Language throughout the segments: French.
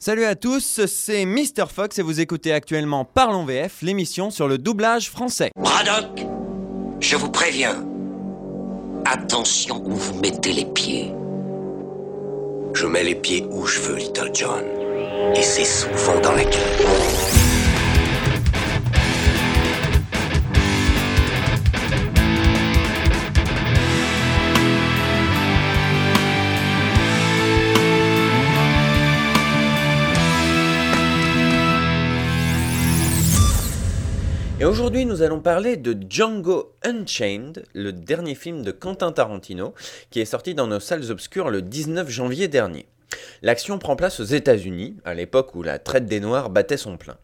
Salut à tous, c'est Mr. Fox et vous écoutez actuellement Parlons VF, l'émission sur le doublage français. Braddock, je vous préviens. Attention où vous mettez les pieds. Je mets les pieds où je veux, Little John. Et c'est souvent dans la gueule. Aujourd'hui, nous allons parler de Django Unchained, le dernier film de Quentin Tarantino, qui est sorti dans nos salles obscures le 19 janvier dernier. L'action prend place aux États-Unis, à l'époque où la traite des Noirs battait son plein.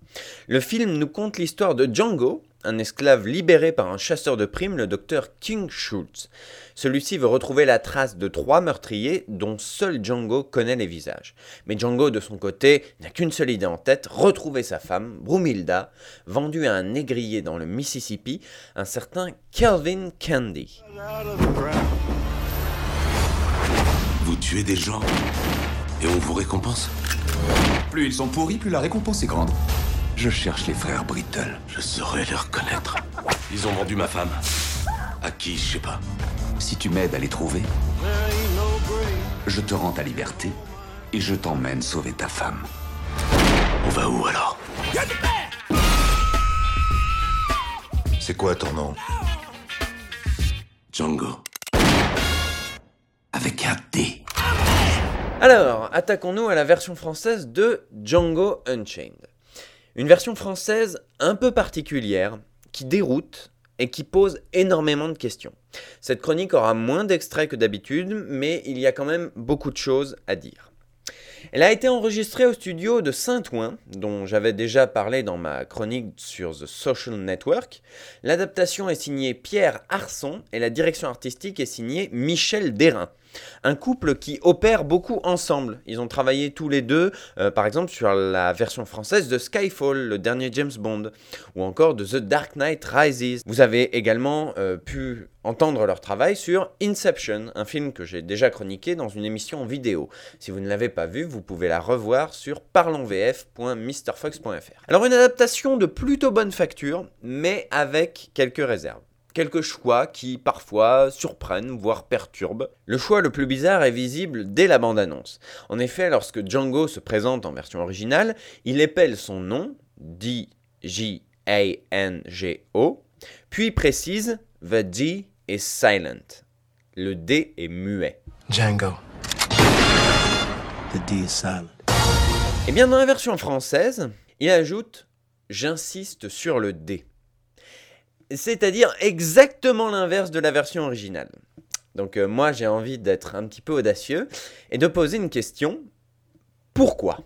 Le film nous conte l'histoire de Django, un esclave libéré par un chasseur de primes, le docteur King Schultz. Celui-ci veut retrouver la trace de trois meurtriers dont seul Django connaît les visages. Mais Django, de son côté, n'a qu'une seule idée en tête, retrouver sa femme, Brumilda, vendue à un négrier dans le Mississippi, un certain Kelvin Candy. Vous tuez des gens et on vous récompense? Plus ils sont pourris, plus la récompense est grande. Je cherche les frères Brittle. Je saurais les reconnaître. Ils ont vendu ma femme. À qui, je sais pas. Si tu m'aides à les trouver, je te rends ta liberté et je t'emmène sauver ta femme. On va où alors? C'est quoi ton nom? Django. Avec un D. Alors, attaquons-nous à la version française de Django Unchained. Une version française un peu particulière, qui déroute et qui pose énormément de questions. Cette chronique aura moins d'extraits que d'habitude, mais il y a quand même beaucoup de choses à dire. Elle a été enregistrée au studio de Saint-Ouen, dont j'avais déjà parlé dans ma chronique sur The Social Network. L'adaptation est signée Pierre Arson et la direction artistique est signée Michel Dérin. Un couple qui opère beaucoup ensemble. Ils ont travaillé tous les deux, euh, par exemple, sur la version française de Skyfall, le dernier James Bond, ou encore de The Dark Knight Rises. Vous avez également euh, pu entendre leur travail sur Inception, un film que j'ai déjà chroniqué dans une émission vidéo. Si vous ne l'avez pas vu, vous pouvez la revoir sur parlonsvf.mrfox.fr. Alors une adaptation de plutôt bonne facture, mais avec quelques réserves. Quelques choix qui parfois surprennent, voire perturbent. Le choix le plus bizarre est visible dès la bande-annonce. En effet, lorsque Django se présente en version originale, il épelle son nom, D-J-A-N-G-O, puis précise The D is silent. Le D est muet. Django. The D is silent. Et bien dans la version française, il ajoute J'insiste sur le D. C'est-à-dire exactement l'inverse de la version originale. Donc euh, moi j'ai envie d'être un petit peu audacieux et de poser une question. Pourquoi?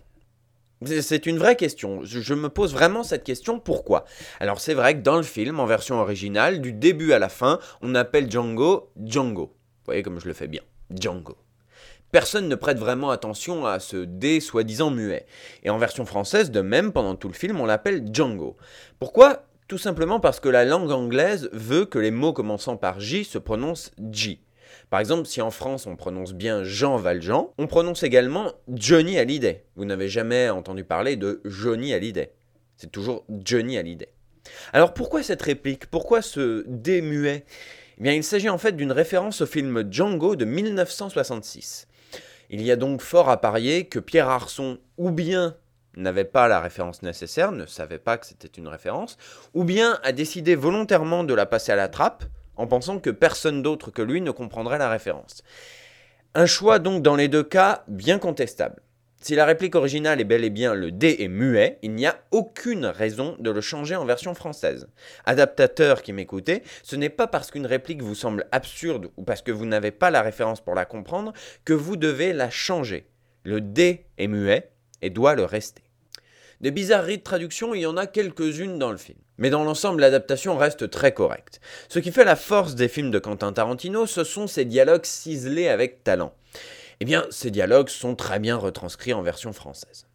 C'est une vraie question. Je me pose vraiment cette question pourquoi? Alors c'est vrai que dans le film, en version originale, du début à la fin, on appelle Django Django. Vous voyez comme je le fais bien. Django. Personne ne prête vraiment attention à ce D soi-disant muet. Et en version française, de même, pendant tout le film, on l'appelle Django. Pourquoi? Tout simplement parce que la langue anglaise veut que les mots commençant par J se prononcent J. Par exemple, si en France on prononce bien Jean Valjean, on prononce également Johnny Hallyday. Vous n'avez jamais entendu parler de Johnny Hallyday. C'est toujours Johnny Hallyday. Alors pourquoi cette réplique? Pourquoi ce démuet? Eh bien, il s'agit en fait d'une référence au film Django de 1966. Il y a donc fort à parier que Pierre Arson, ou bien n'avait pas la référence nécessaire, ne savait pas que c'était une référence, ou bien a décidé volontairement de la passer à la trappe, en pensant que personne d'autre que lui ne comprendrait la référence. Un choix donc dans les deux cas bien contestable. Si la réplique originale est bel et bien le D est muet, il n'y a aucune raison de le changer en version française. Adaptateur qui m'écoutez, ce n'est pas parce qu'une réplique vous semble absurde ou parce que vous n'avez pas la référence pour la comprendre que vous devez la changer. Le D est muet et doit le rester. Des bizarreries de traduction, il y en a quelques-unes dans le film. Mais dans l'ensemble, l'adaptation reste très correcte. Ce qui fait la force des films de Quentin Tarantino, ce sont ses dialogues ciselés avec talent. Eh bien, ces dialogues sont très bien retranscrits en version française.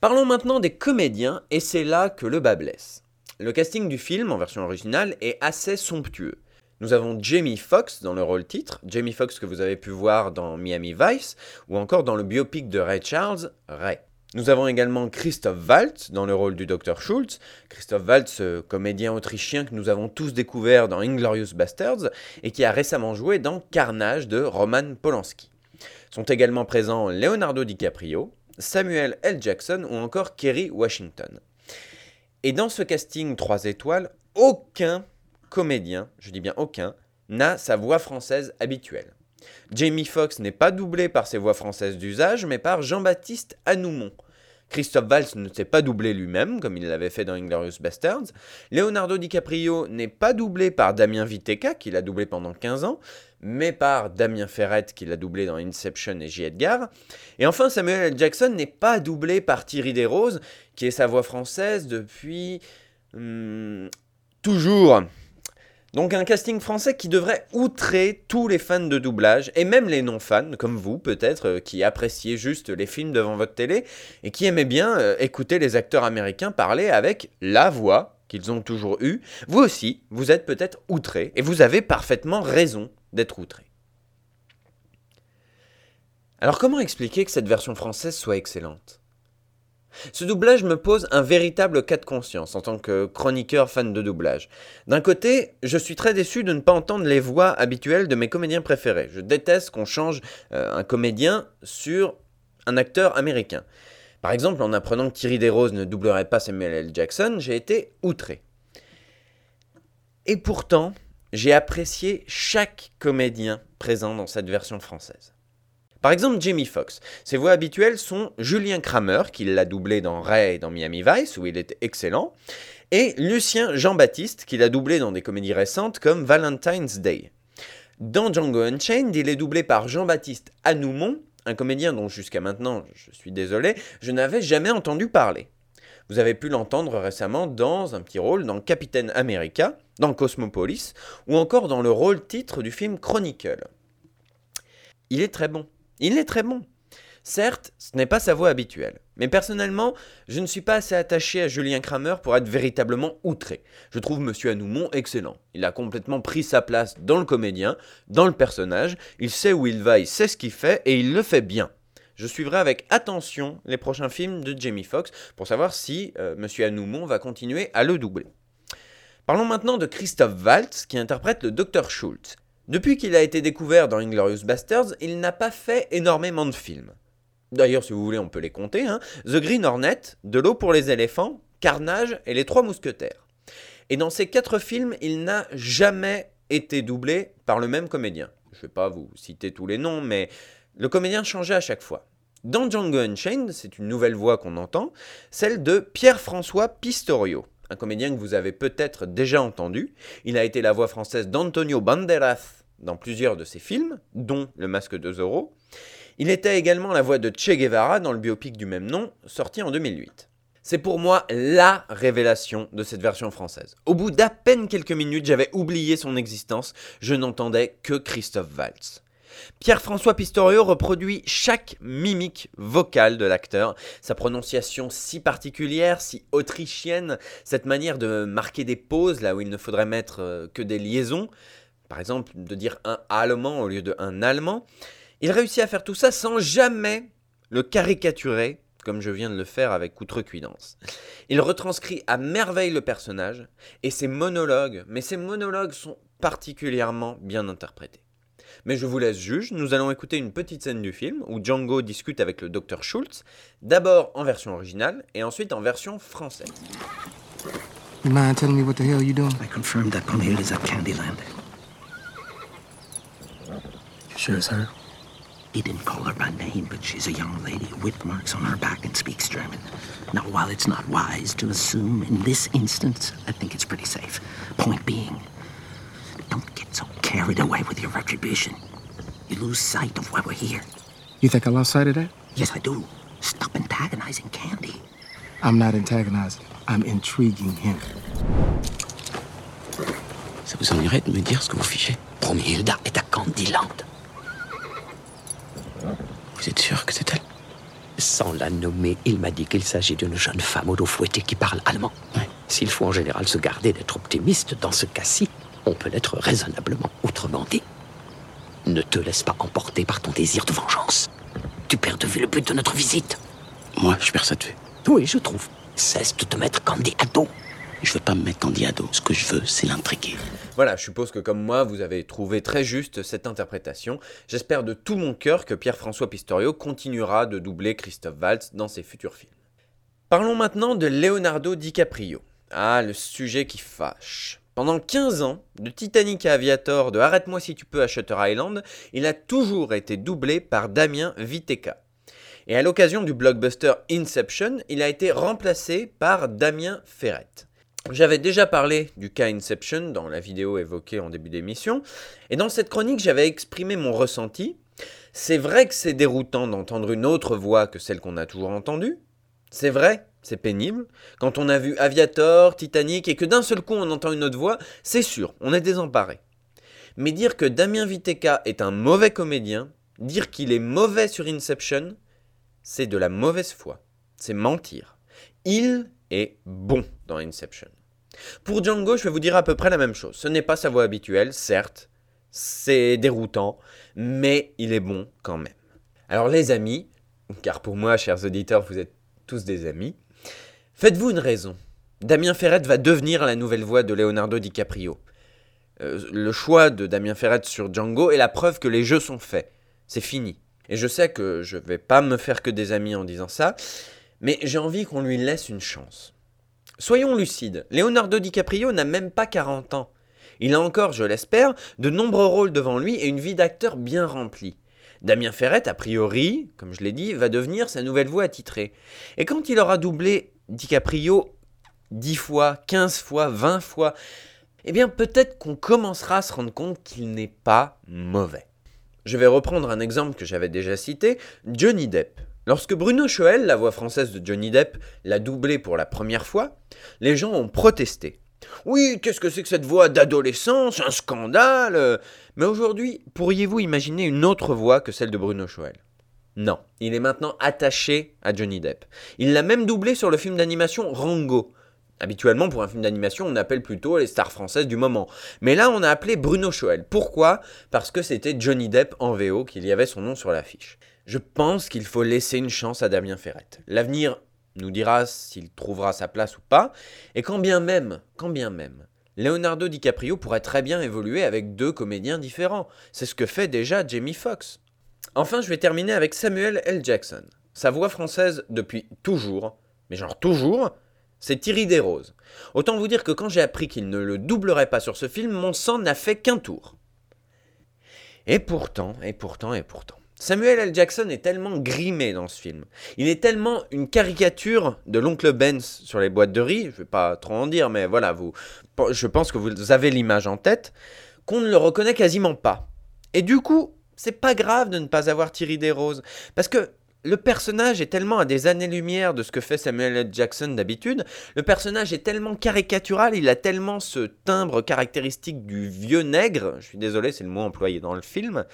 Parlons maintenant des comédiens, et c'est là que le bas blesse. Le casting du film, en version originale, est assez somptueux. Nous avons Jamie Foxx dans le rôle titre, Jamie Foxx que vous avez pu voir dans Miami Vice, ou encore dans le biopic de Ray Charles, Ray. Nous avons également Christoph Waltz dans le rôle du Dr Schultz. Christoph Waltz, comédien autrichien que nous avons tous découvert dans Inglorious Bastards et qui a récemment joué dans Carnage de Roman Polanski. Sont également présents Leonardo DiCaprio, Samuel L. Jackson ou encore Kerry Washington. Et dans ce casting 3 étoiles, aucun comédien, je dis bien aucun, n'a sa voix française habituelle. Jamie Foxx n'est pas doublé par ses voix françaises d'usage, mais par Jean-Baptiste Anoumont. Christophe Valls ne s'est pas doublé lui-même, comme il l'avait fait dans Inglorious Bastards. Leonardo DiCaprio n'est pas doublé par Damien Viteka, qui l'a doublé pendant 15 ans, mais par Damien Ferrette, qui l'a doublé dans Inception et J. Edgar. Et enfin, Samuel L. Jackson n'est pas doublé par Thierry Desroses, qui est sa voix française depuis... Hmm, toujours donc un casting français qui devrait outrer tous les fans de doublage, et même les non-fans, comme vous peut-être, euh, qui appréciez juste les films devant votre télé, et qui aimaient bien euh, écouter les acteurs américains parler avec la voix qu'ils ont toujours eue. Vous aussi, vous êtes peut-être outrés, et vous avez parfaitement raison d'être outrés. Alors comment expliquer que cette version française soit excellente? Ce doublage me pose un véritable cas de conscience en tant que chroniqueur fan de doublage. D'un côté, je suis très déçu de ne pas entendre les voix habituelles de mes comédiens préférés. Je déteste qu'on change euh, un comédien sur un acteur américain. Par exemple, en apprenant que Thierry Desroses ne doublerait pas Samuel L. Jackson, j'ai été outré. Et pourtant, j'ai apprécié chaque comédien présent dans cette version française. Par exemple, Jamie Foxx. Ses voix habituelles sont Julien Kramer, qui l'a doublé dans Ray et dans Miami Vice, où il est excellent, et Lucien Jean-Baptiste, qui l'a doublé dans des comédies récentes comme Valentine's Day. Dans Django Unchained, il est doublé par Jean-Baptiste Anoumont, un comédien dont jusqu'à maintenant, je suis désolé, je n'avais jamais entendu parler. Vous avez pu l'entendre récemment dans un petit rôle dans Capitaine America, dans Cosmopolis, ou encore dans le rôle titre du film Chronicle. Il est très bon. Il est très bon. Certes, ce n'est pas sa voix habituelle, mais personnellement, je ne suis pas assez attaché à Julien Kramer pour être véritablement outré. Je trouve Monsieur Anoumont excellent. Il a complètement pris sa place dans le comédien, dans le personnage, il sait où il va, il sait ce qu'il fait, et il le fait bien. Je suivrai avec attention les prochains films de Jamie Foxx pour savoir si euh, Monsieur va continuer à le doubler. Parlons maintenant de Christophe Waltz qui interprète le Dr Schultz. Depuis qu'il a été découvert dans Inglorious Bastards, il n'a pas fait énormément de films. D'ailleurs, si vous voulez, on peut les compter. Hein. The Green Hornet, De l'eau pour les éléphants, Carnage et Les Trois Mousquetaires. Et dans ces quatre films, il n'a jamais été doublé par le même comédien. Je ne vais pas vous citer tous les noms, mais le comédien changeait à chaque fois. Dans Django Unchained, c'est une nouvelle voix qu'on entend, celle de Pierre-François Pistorio un comédien que vous avez peut-être déjà entendu. Il a été la voix française d'Antonio Banderas dans plusieurs de ses films, dont Le Masque de Zorro. Il était également la voix de Che Guevara dans le biopic du même nom, sorti en 2008. C'est pour moi la révélation de cette version française. Au bout d'à peine quelques minutes, j'avais oublié son existence, je n'entendais que Christophe Waltz. Pierre-François Pistorio reproduit chaque mimique vocale de l'acteur, sa prononciation si particulière, si autrichienne, cette manière de marquer des pauses là où il ne faudrait mettre euh, que des liaisons, par exemple de dire un allemand au lieu de un allemand. Il réussit à faire tout ça sans jamais le caricaturer comme je viens de le faire avec Outrecuidance. Il retranscrit à merveille le personnage et ses monologues, mais ses monologues sont particulièrement bien interprétés. Mais je vous laisse juge, nous allons écouter une petite scène du film où Django discute avec le Dr Schultz, d'abord en version originale et ensuite en version française. You mind telling me what the hell you doing? I confirmed that Brunhilde is at Candyland. You sure it's her? He didn't call her by name, but she's a young lady with marks on her back and speaks German. Now, while it's not wise to assume in this instance, I think it's pretty safe. Point being, don't get so carried away with your retribution. You lose sight of why we're here. You think I lost sight of that? Yes, I do. Stop antagonizing Candy. I'm not antagonizing. I'm intriguing him. Ça vous ennuierait de me dire ce que vous fichez? Bromhilda est à Candyland. Vous êtes sûr que c'est elle? Sans la nommer, il m'a dit qu'il s'agit d'une jeune femme au dos fouetté qui parle allemand. S'il faut en général se garder d'être optimiste dans ce cas-ci, on peut l'être raisonnablement autrement dit. Ne te laisse pas emporter par ton désir de vengeance. Tu perds de vue le but de notre visite. Moi, je perds ça de vue. Oui, je trouve. Cesse de te mettre Candy à dos. Je veux pas me mettre Candy à dos. Ce que je veux, c'est l'intriguer. Voilà, je suppose que comme moi, vous avez trouvé très juste cette interprétation. J'espère de tout mon cœur que Pierre-François Pistorio continuera de doubler Christophe Waltz dans ses futurs films. Parlons maintenant de Leonardo DiCaprio. Ah, le sujet qui fâche. Pendant 15 ans, de Titanic à Aviator, de Arrête-moi si tu peux à Shutter Island, il a toujours été doublé par Damien Viteka. Et à l'occasion du blockbuster Inception, il a été remplacé par Damien Ferret. J'avais déjà parlé du cas Inception dans la vidéo évoquée en début d'émission, et dans cette chronique j'avais exprimé mon ressenti. C'est vrai que c'est déroutant d'entendre une autre voix que celle qu'on a toujours entendue. C'est vrai, c'est pénible. Quand on a vu Aviator, Titanic, et que d'un seul coup on entend une autre voix, c'est sûr, on est désemparé. Mais dire que Damien Viteka est un mauvais comédien, dire qu'il est mauvais sur Inception, c'est de la mauvaise foi. C'est mentir. Il est bon dans Inception. Pour Django, je vais vous dire à peu près la même chose. Ce n'est pas sa voix habituelle, certes, c'est déroutant, mais il est bon quand même. Alors les amis, car pour moi, chers auditeurs, vous êtes tous des amis, faites-vous une raison. Damien Ferret va devenir la nouvelle voix de Leonardo DiCaprio. Euh, le choix de Damien Ferret sur Django est la preuve que les jeux sont faits. C'est fini. Et je sais que je vais pas me faire que des amis en disant ça, mais j'ai envie qu'on lui laisse une chance. Soyons lucides, Leonardo DiCaprio n'a même pas 40 ans. Il a encore, je l'espère, de nombreux rôles devant lui et une vie d'acteur bien remplie. Damien Ferret, a priori, comme je l'ai dit, va devenir sa nouvelle voix attitrée. Et quand il aura doublé DiCaprio 10 fois, 15 fois, 20 fois, eh bien peut-être qu'on commencera à se rendre compte qu'il n'est pas mauvais. Je vais reprendre un exemple que j'avais déjà cité, Johnny Depp. Lorsque Bruno Choel, la voix française de Johnny Depp, l'a doublé pour la première fois, les gens ont protesté. Oui, qu'est-ce que c'est que cette voix d'adolescence? Un scandale Mais aujourd'hui, pourriez-vous imaginer une autre voix que celle de Bruno Choel Non, il est maintenant attaché à Johnny Depp. Il l'a même doublé sur le film d'animation Rango. Habituellement, pour un film d'animation, on appelle plutôt les stars françaises du moment. Mais là, on a appelé Bruno Choel. Pourquoi? Parce que c'était Johnny Depp en VO qu'il y avait son nom sur l'affiche. Je pense qu'il faut laisser une chance à Damien Ferrette. L'avenir nous dira s'il trouvera sa place ou pas. Et quand bien même, quand bien même, Leonardo DiCaprio pourrait très bien évoluer avec deux comédiens différents. C'est ce que fait déjà Jamie Foxx. Enfin, je vais terminer avec Samuel L. Jackson. Sa voix française depuis toujours, mais genre toujours, c'est Thierry Desroses. Autant vous dire que quand j'ai appris qu'il ne le doublerait pas sur ce film, mon sang n'a fait qu'un tour. Et pourtant, et pourtant, et pourtant. Samuel L. Jackson est tellement grimé dans ce film. Il est tellement une caricature de l'oncle Benz sur les boîtes de riz, je ne vais pas trop en dire, mais voilà, vous, je pense que vous avez l'image en tête, qu'on ne le reconnaît quasiment pas. Et du coup, c'est pas grave de ne pas avoir Thierry Desroses, parce que le personnage est tellement à des années-lumière de ce que fait Samuel L. Jackson d'habitude, le personnage est tellement caricatural, il a tellement ce timbre caractéristique du vieux nègre, je suis désolé, c'est le mot employé dans le film,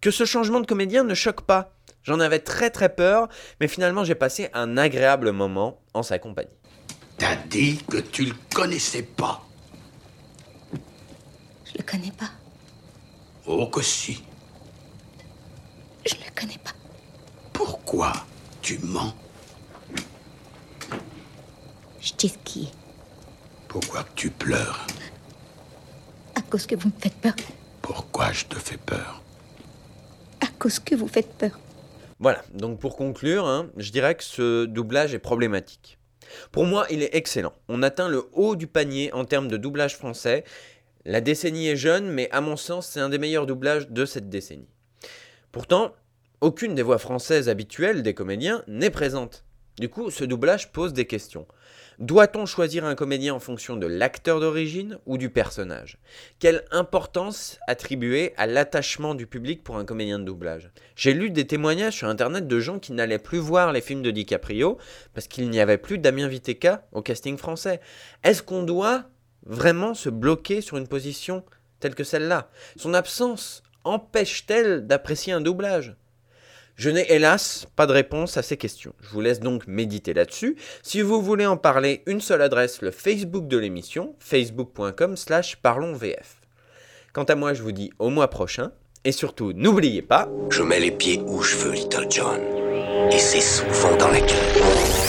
que ce changement de comédien ne choque pas. J'en avais très très peur, mais finalement j'ai passé un agréable moment en sa compagnie. T'as dit que tu le connaissais pas. Je le connais pas. Oh que si. Je le connais pas. Pourquoi tu mens? Je dis qui Pourquoi tu pleures? À cause que vous me faites peur. Pourquoi je te fais peur? À cause que vous faites peur. Voilà, donc pour conclure, hein, je dirais que ce doublage est problématique. Pour moi, il est excellent. On atteint le haut du panier en termes de doublage français. La décennie est jeune, mais à mon sens, c'est un des meilleurs doublages de cette décennie. Pourtant, aucune des voix françaises habituelles des comédiens n'est présente. Du coup, ce doublage pose des questions. Doit-on choisir un comédien en fonction de l'acteur d'origine ou du personnage? Quelle importance attribuer à l'attachement du public pour un comédien de doublage? J'ai lu des témoignages sur internet de gens qui n'allaient plus voir les films de DiCaprio parce qu'il n'y avait plus Damien Viteka au casting français. Est-ce qu'on doit vraiment se bloquer sur une position telle que celle-là? Son absence empêche-t-elle d'apprécier un doublage? Je n'ai hélas pas de réponse à ces questions. Je vous laisse donc méditer là-dessus. Si vous voulez en parler, une seule adresse, le Facebook de l'émission, facebook.com slash parlonsvf. Quant à moi, je vous dis au mois prochain. Et surtout, n'oubliez pas... Je mets les pieds où je veux, Little John. Et c'est souvent dans la cave.